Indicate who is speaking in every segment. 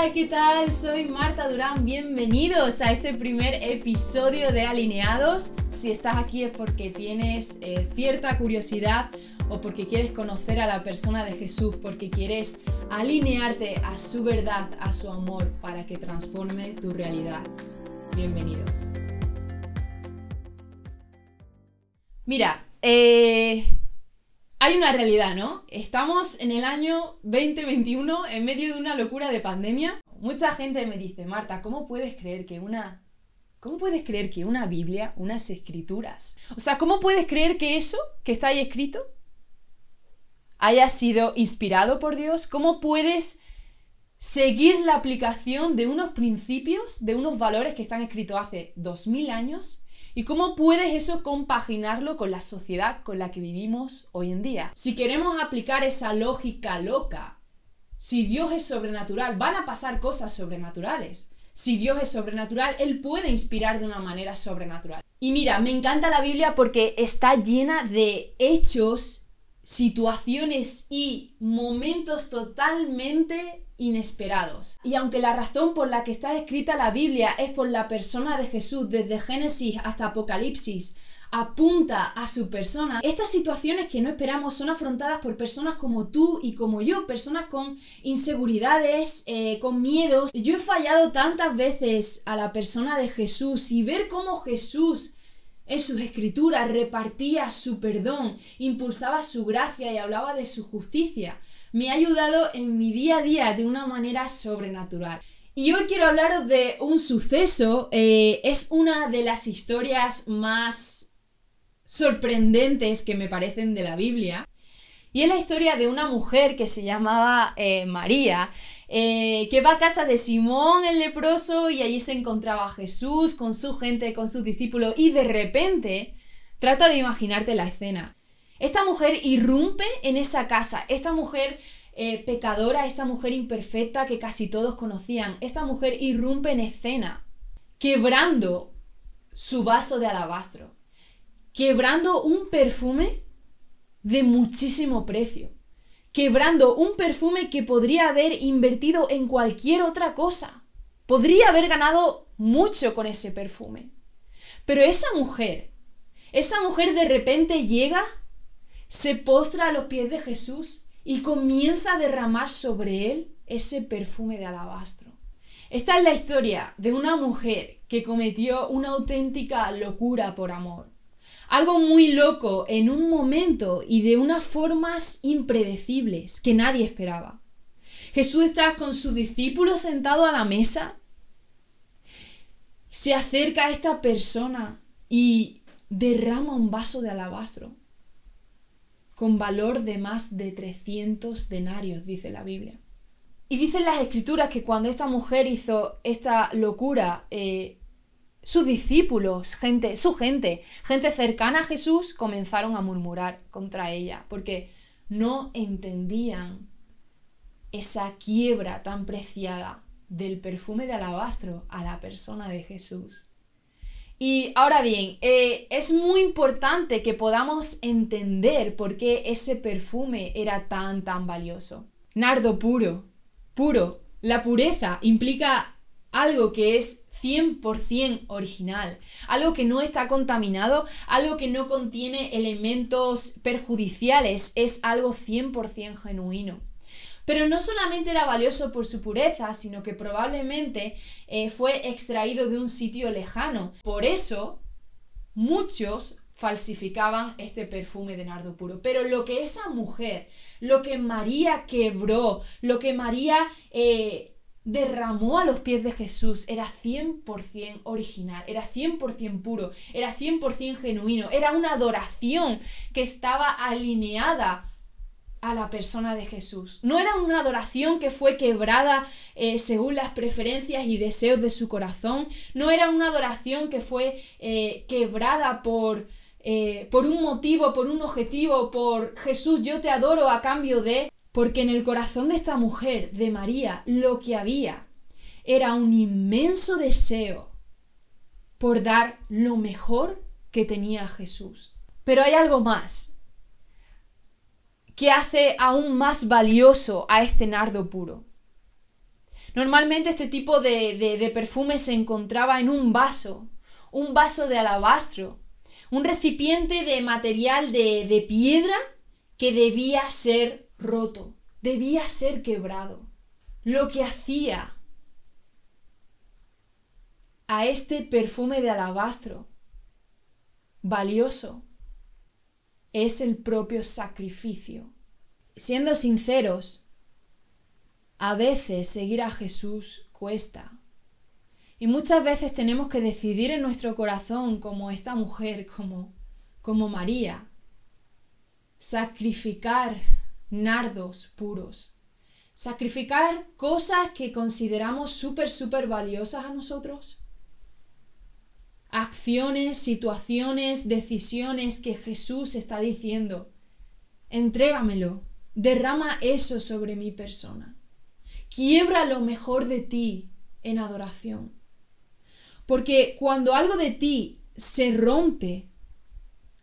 Speaker 1: Hola, ¿qué tal? Soy Marta Durán. Bienvenidos a este primer episodio de Alineados. Si estás aquí es porque tienes eh, cierta curiosidad o porque quieres conocer a la persona de Jesús, porque quieres alinearte a su verdad, a su amor, para que transforme tu realidad. Bienvenidos. Mira, eh, hay una realidad, ¿no? Estamos en el año 2021 en medio de una locura de pandemia. Mucha gente me dice, Marta, ¿cómo puedes creer que una... ¿Cómo puedes creer que una Biblia, unas escrituras? O sea, ¿cómo puedes creer que eso que está ahí escrito haya sido inspirado por Dios? ¿Cómo puedes seguir la aplicación de unos principios, de unos valores que están escritos hace 2000 años ¿Y cómo puedes eso compaginarlo con la sociedad con la que vivimos hoy en día? Si queremos aplicar esa lógica loca, si Dios es sobrenatural, van a pasar cosas sobrenaturales. Si Dios es sobrenatural, Él puede inspirar de una manera sobrenatural. Y mira, me encanta la Biblia porque está llena de hechos, situaciones y momentos totalmente inesperados. Y aunque la razón por la que está escrita la Biblia es por la persona de Jesús desde Génesis hasta Apocalipsis, apunta a su persona, estas situaciones que no esperamos son afrontadas por personas como tú y como yo, personas con inseguridades, eh, con miedos. Yo he fallado tantas veces a la persona de Jesús y ver cómo Jesús en sus escrituras repartía su perdón, impulsaba su gracia y hablaba de su justicia me ha ayudado en mi día a día de una manera sobrenatural. Y hoy quiero hablaros de un suceso, eh, es una de las historias más sorprendentes que me parecen de la Biblia. Y es la historia de una mujer que se llamaba eh, María, eh, que va a casa de Simón el leproso y allí se encontraba Jesús con su gente, con sus discípulos y de repente, trata de imaginarte la escena. Esta mujer irrumpe en esa casa, esta mujer eh, pecadora, esta mujer imperfecta que casi todos conocían, esta mujer irrumpe en escena, quebrando su vaso de alabastro, quebrando un perfume de muchísimo precio, quebrando un perfume que podría haber invertido en cualquier otra cosa, podría haber ganado mucho con ese perfume. Pero esa mujer, esa mujer de repente llega se postra a los pies de Jesús y comienza a derramar sobre él ese perfume de alabastro. Esta es la historia de una mujer que cometió una auténtica locura por amor. Algo muy loco en un momento y de unas formas impredecibles que nadie esperaba. Jesús está con su discípulo sentado a la mesa. Se acerca a esta persona y derrama un vaso de alabastro con valor de más de 300 denarios, dice la Biblia. Y dicen las escrituras que cuando esta mujer hizo esta locura, eh, sus discípulos, gente, su gente, gente cercana a Jesús, comenzaron a murmurar contra ella, porque no entendían esa quiebra tan preciada del perfume de alabastro a la persona de Jesús. Y ahora bien, eh, es muy importante que podamos entender por qué ese perfume era tan, tan valioso. Nardo puro, puro. La pureza implica algo que es 100% original, algo que no está contaminado, algo que no contiene elementos perjudiciales, es algo 100% genuino. Pero no solamente era valioso por su pureza, sino que probablemente eh, fue extraído de un sitio lejano. Por eso, muchos falsificaban este perfume de nardo puro. Pero lo que esa mujer, lo que María quebró, lo que María eh, derramó a los pies de Jesús era 100% original, era 100% puro, era 100% genuino, era una adoración que estaba alineada a la persona de Jesús. No era una adoración que fue quebrada eh, según las preferencias y deseos de su corazón. No era una adoración que fue eh, quebrada por, eh, por un motivo, por un objetivo, por Jesús, yo te adoro a cambio de... Porque en el corazón de esta mujer, de María, lo que había era un inmenso deseo por dar lo mejor que tenía Jesús. Pero hay algo más que hace aún más valioso a este nardo puro. Normalmente este tipo de, perfume se encontraba en un vaso, un vaso de alabastro, un recipiente de material de, de piedra que debía ser roto, debía ser quebrado. Lo que hacía a este perfume de alabastro valioso es el propio sacrificio. Siendo sinceros, a veces seguir a Jesús cuesta. Y muchas veces tenemos que decidir en nuestro corazón, como esta mujer, como, como María, sacrificar nardos puros, sacrificar cosas que consideramos súper, súper valiosas a nosotros, acciones, situaciones, decisiones que Jesús está diciendo, entrégamelo, derrama eso sobre mi persona. Quiebra lo mejor de ti en adoración. Porque cuando algo de ti se rompe,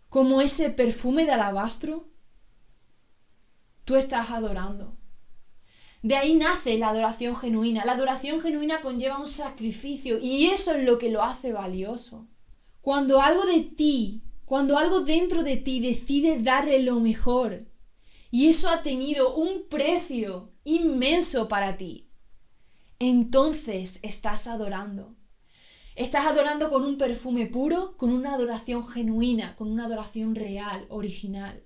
Speaker 1: como ese perfume de alabastro, tú estás adorando. De ahí nace la adoración genuina. La adoración genuina conlleva un sacrificio y eso es lo que lo hace valioso. Cuando algo de ti, cuando algo dentro de ti decide darle lo mejor y eso ha tenido un precio inmenso para ti. Entonces estás adorando. Estás adorando con un perfume puro, con una adoración genuina, con una adoración real, original.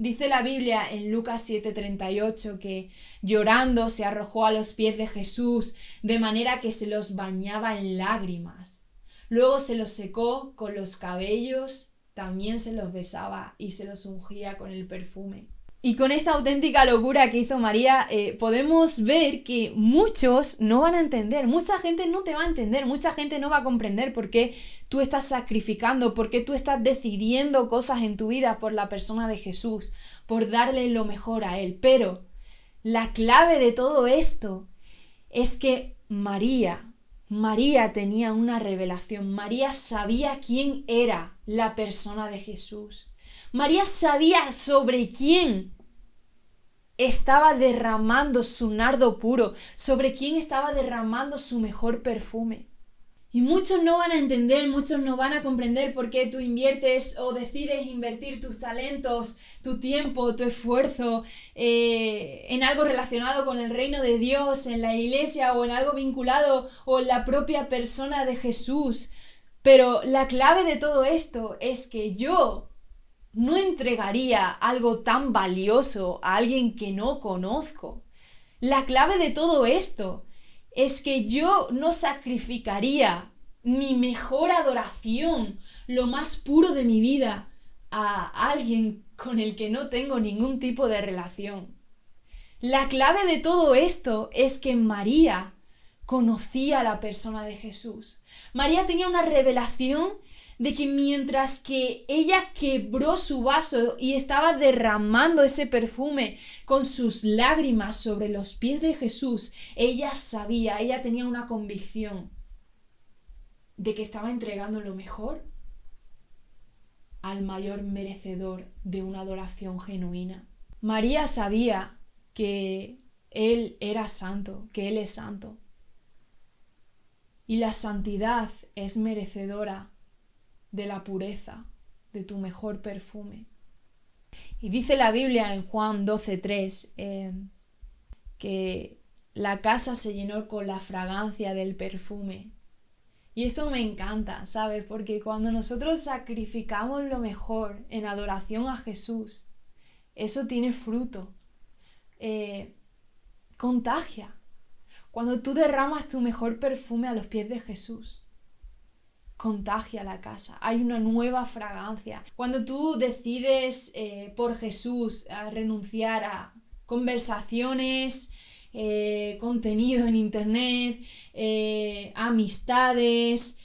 Speaker 1: Dice la Biblia en Lucas 7:38 que llorando se arrojó a los pies de Jesús de manera que se los bañaba en lágrimas. Luego se los secó con los cabellos, también se los besaba y se los ungía con el perfume. Y con esta auténtica locura que hizo María, eh, podemos ver que muchos no van a entender, mucha gente no te va a entender, mucha gente no va a comprender por qué tú estás sacrificando, por qué tú estás decidiendo cosas en tu vida por la persona de Jesús, por darle lo mejor a Él. Pero la clave de todo esto es que María, María tenía una revelación, María sabía quién era la persona de Jesús. María sabía sobre quién estaba derramando su nardo puro, sobre quién estaba derramando su mejor perfume. Y muchos no van a entender, muchos no van a comprender por qué tú inviertes o decides invertir tus talentos, tu tiempo, tu esfuerzo eh, en algo relacionado con el reino de Dios, en la iglesia o en algo vinculado o en la propia persona de Jesús. Pero la clave de todo esto es que yo no entregaría algo tan valioso a alguien que no conozco. La clave de todo esto es que yo no sacrificaría mi mejor adoración, lo más puro de mi vida, a alguien con el que no tengo ningún tipo de relación. La clave de todo esto es que María conocía a la persona de Jesús. María tenía una revelación de que mientras que ella quebró su vaso y estaba derramando ese perfume con sus lágrimas sobre los pies de Jesús, ella sabía, ella tenía una convicción de que estaba entregando lo mejor al mayor merecedor de una adoración genuina. María sabía que Él era santo, que Él es santo. Y la santidad es merecedora de la pureza, de tu mejor perfume. Y dice la Biblia en Juan 12.3 eh, que la casa se llenó con la fragancia del perfume. Y esto me encanta, ¿sabes? Porque cuando nosotros sacrificamos lo mejor en adoración a Jesús, eso tiene fruto. Eh, contagia. Cuando tú derramas tu mejor perfume a los pies de Jesús, contagia la casa, hay una nueva fragancia. Cuando tú decides eh, por Jesús renunciar a conversaciones, eh, contenido en internet, eh, amistades,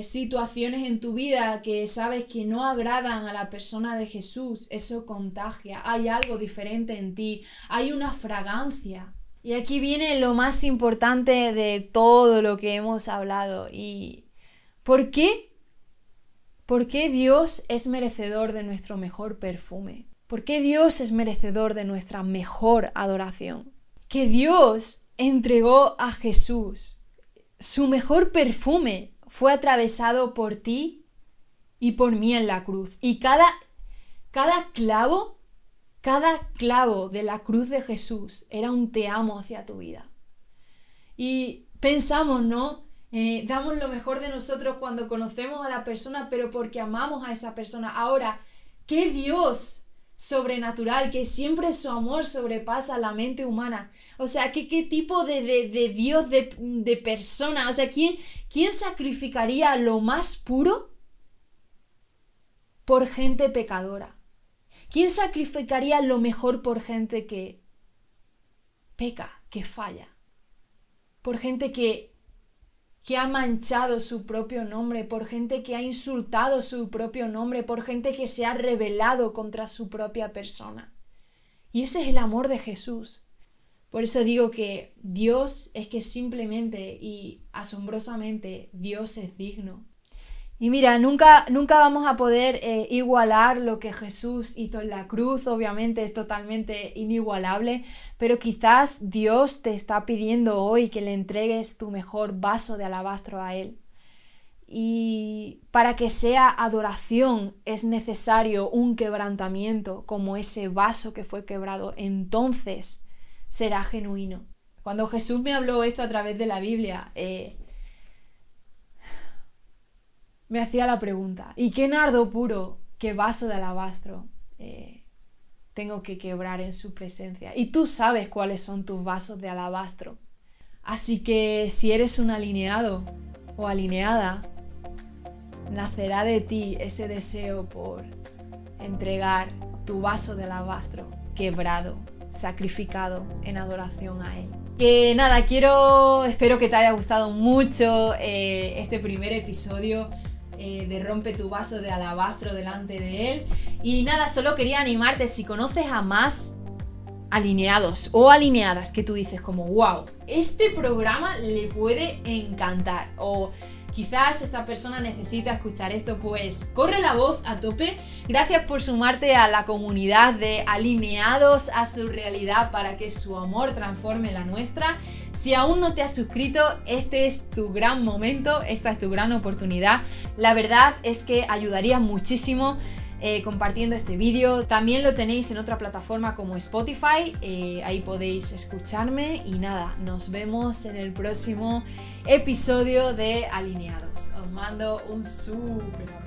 Speaker 1: situaciones en tu vida que sabes que no agradan a la persona de Jesús, eso contagia, hay algo diferente en ti, hay una fragancia. Y aquí viene lo más importante de todo lo que hemos hablado y ¿Por qué? ¿Por qué Dios es merecedor de nuestro mejor perfume? ¿Por qué Dios es merecedor de nuestra mejor adoración? que Dios entregó a Jesús. Su mejor perfume fue atravesado por ti y por mí en la cruz. Y cada, cada clavo, cada clavo de la cruz de Jesús era un te amo hacia tu vida. Y pensamos, ¿no? Eh, damos lo mejor de nosotros cuando conocemos a la persona, pero porque amamos a esa persona. Ahora, ¿qué Dios sobrenatural, que siempre su amor sobrepasa la mente humana. O sea, ¿qué, qué tipo de, de, Dios, de, de, persona? O sea, ¿quién, ¿quién sacrificaría lo más puro por gente pecadora? ¿Quién sacrificaría lo mejor por gente que peca, que falla? Por gente que que ha manchado su propio nombre, por gente que ha insultado su propio nombre, por gente que se ha rebelado contra su propia persona. Y ese es el amor de Jesús. Por eso digo que Dios es que simplemente y asombrosamente Dios es digno. Y mira, nunca, nunca vamos a poder eh, igualar lo que Jesús hizo en la cruz, obviamente es totalmente inigualable, pero quizás Dios te está pidiendo hoy que le entregues tu mejor vaso de alabastro a Él. Y para que sea adoración es necesario un quebrantamiento como ese vaso que fue quebrado, entonces será genuino. Cuando Jesús me habló esto a través de la Biblia, eh, me hacía la pregunta, ¿y qué nardo puro, qué vaso de alabastro eh, tengo que quebrar en su presencia? Y tú sabes cuáles son tus vasos de alabastro. Así que si eres un alineado o alineada, nacerá de ti ese deseo por entregar tu vaso de alabastro quebrado, sacrificado en adoración a Él. Que nada, quiero, espero que te haya gustado mucho eh, este primer episodio. Eh, de rompe tu vaso de alabastro delante de él. Y nada, solo quería animarte si conoces a más alineados o alineadas que tú dices como, wow, este programa le puede encantar. O quizás esta persona necesita escuchar esto, pues corre la voz a tope. Gracias por sumarte a la comunidad de alineados a su realidad para que su amor transforme la nuestra. Si aún no te has suscrito, este es tu gran momento, esta es tu gran oportunidad. La verdad es que ayudaría muchísimo. Eh, compartiendo este vídeo. También lo tenéis en otra plataforma como Spotify, eh, ahí podéis escucharme y nada, nos vemos en el próximo episodio de Alineados. Os mando un súper